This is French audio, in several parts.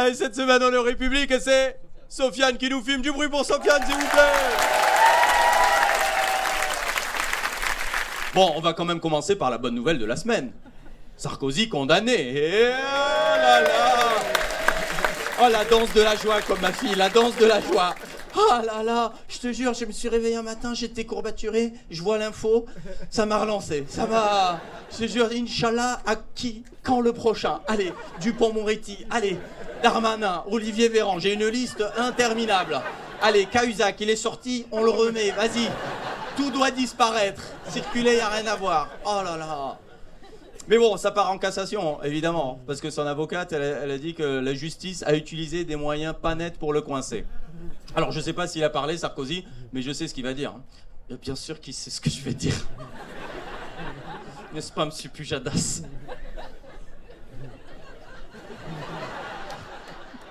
Allez, cette semaine, on est République et c'est Sofiane qui nous filme. Du bruit pour Sofiane, s'il vous plaît. Bon, on va quand même commencer par la bonne nouvelle de la semaine. Sarkozy condamné. Oh là là Oh la danse de la joie comme ma fille, la danse de la joie. Oh là là, je te jure, je me suis réveillé un matin, j'étais courbaturé, je vois l'info, ça m'a relancé, ça m'a... Je te jure, Inch'Allah, à qui? Quand le prochain? Allez, Dupont-Moretti, allez, Darmanin, Olivier Véran, j'ai une liste interminable. Allez, Cahuzac, il est sorti, on le remet, vas-y. Tout doit disparaître. Circuler, y a rien à voir. Oh là là. Mais bon, ça part en cassation, évidemment, parce que son avocate, elle, a- dit que la justice a utilisé des moyens pas nets pour le coincer. Alors, je sais pas s'il a parlé, Sarkozy, mais je sais ce qu'il va dire. Et bien sûr qu'il sait ce que je vais dire. N'est-ce pas, monsieur Pujadas?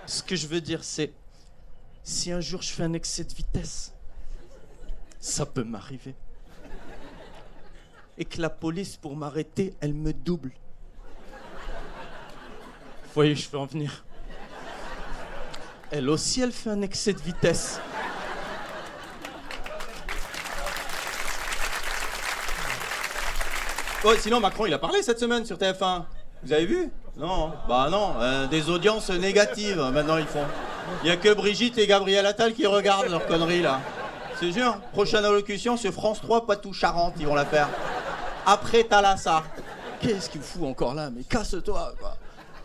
Ce que je veux dire, c'est si un jour je fais un excès de vitesse, ça peut m'arriver. Et que la police, pour m'arrêter, elle me double. Vous voyez, je veux en venir. Elle aussi, elle fait un excès de vitesse. Ouais, sinon, Macron, il a parlé cette semaine sur TF1. Vous avez vu? Non. Bah non, euh, des audiences négatives, maintenant, ils font. Il y a que Brigitte et Gabriel Attal qui regardent leurs conneries, là. C'est sûr. Prochaine allocution sur France 3, Poitou-Charentes, ils vont la faire. Après Thalassa. Qu'est-ce qu'il fout encore là? Mais casse-toi, quoi.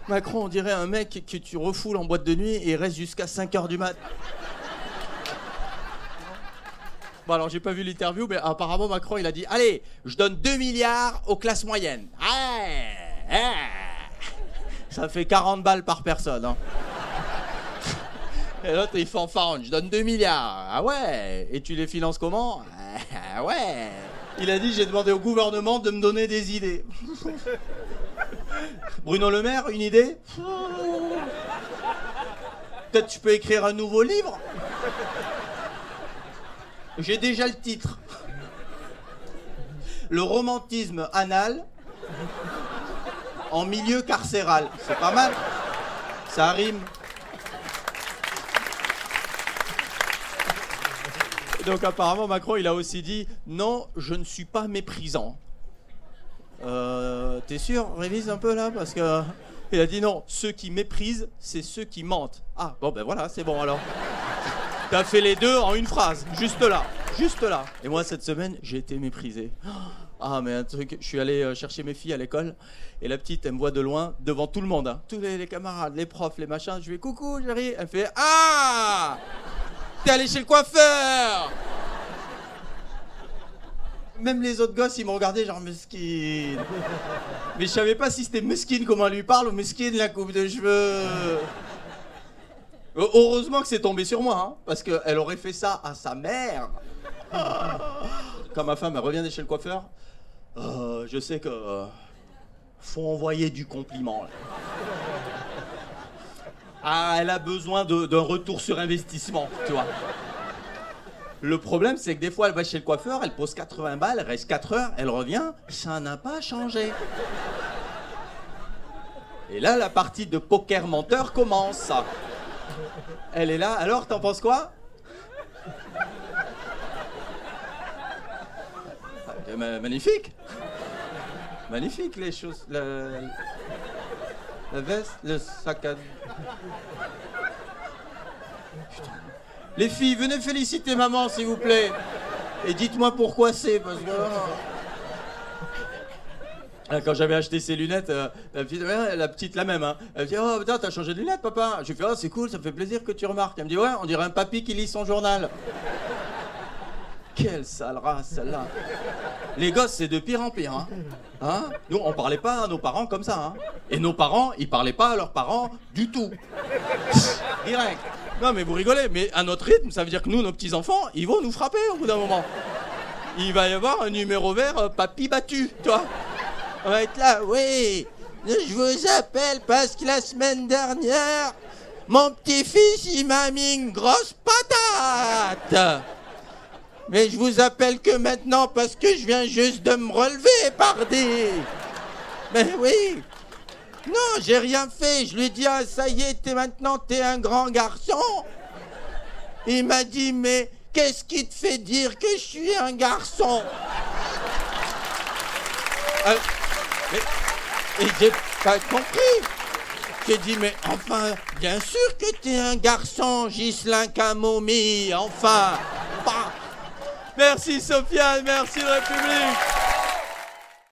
Macron, on dirait un mec que tu refoules en boîte de nuit et il reste jusqu'à 5h du mat. Bon alors j'ai pas vu l'interview, mais apparemment Macron il a dit Allez, je donne 2 milliards aux classes moyennes. Ça fait 40 balles par personne. Hein. Et l'autre il fanfaronne, je donne 2 milliards. Ah ouais Et tu les finances comment? Ah ouais Il a dit j'ai demandé au gouvernement de me donner des idées. Bruno Le Maire, une idée? Peut-être tu peux écrire un nouveau livre? J'ai déjà le titre. Le romantisme anal en milieu carcéral. C'est pas mal. Ça rime. Donc apparemment Macron il a aussi dit non je ne suis pas méprisant. Euh, T'es sûr Révise un peu là? Parce que il a dit non ceux qui méprisent c'est ceux qui mentent. Ah bon ben voilà c'est bon alors. T'as fait les deux en une phrase juste là juste là. Et moi cette semaine j'ai été méprisé. Ah mais un truc je suis allé euh, chercher mes filles à l'école et la petite elle me voit de loin devant tout le monde hein. tous les, camarades les profs les machins je lui fais coucou chérie elle fait ah T'es allé chez le coiffeur Même les autres gosses, ils m'ont regardé genre mesquine. Mais je savais pas si c'était mesquine comment elle lui parle ou mesquine la coupe de cheveux. Heureusement que c'est tombé sur moi, hein, parce qu'elle aurait fait ça à sa mère. Quand ma femme revient chez le coiffeur, euh, je sais que euh, faut envoyer du compliment. Ah, elle a besoin d'un retour sur investissement, tu vois. Le problème, c'est que des fois, elle va chez le coiffeur, elle pose 80 balles, elle reste 4 heures, elle revient, ça n'a pas changé. Et là, la partie de poker menteur commence. Elle est là, alors, t'en penses quoi Ah, ma- Magnifique Magnifique, les choses. La, veste, le sac. Les filles, venez féliciter maman, s'il vous plaît. Et dites-moi pourquoi c'est, parce que... Ah, Quand j'avais acheté ces lunettes, euh, la, petite, ouais, la petite, la même, hein, elle me dit Oh putain, t'as changé de lunettes, papa Je lui fais Oh, c'est cool, ça me fait plaisir que tu remarques. Elle me dit Ouais, on dirait un papy qui lit son journal. Quelle sale race, celle-là. Les gosses, c'est de pire en pire. Hein. Hein? Nous, on parlait pas à nos parents comme ça. Hein. Et nos parents, ils parlaient pas à leurs parents du tout. Direct. Non, mais vous rigolez, mais à notre rythme, ça veut dire que nous, nos petits-enfants, ils vont nous frapper au bout d'un moment. Il va y avoir un numéro vert, euh, papy battu, toi. On va être là, oui. Je vous appelle parce que la semaine dernière, mon petit-fils, il m'a mis une grosse patate. Mais je vous appelle que maintenant parce que je viens juste de me relever, pardi. Mais oui. Non, j'ai rien fait. Je lui ai dit, ah, ça y est, t'es maintenant, t'es un grand garçon. Il m'a dit, mais qu'est-ce qui te fait dire que je suis un garçon? Euh, mais- Et j'ai pas compris. J'ai dit, mais enfin, bien sûr que t'es un garçon, Ghislain Camomille, enfin. Merci Sofiane, merci République.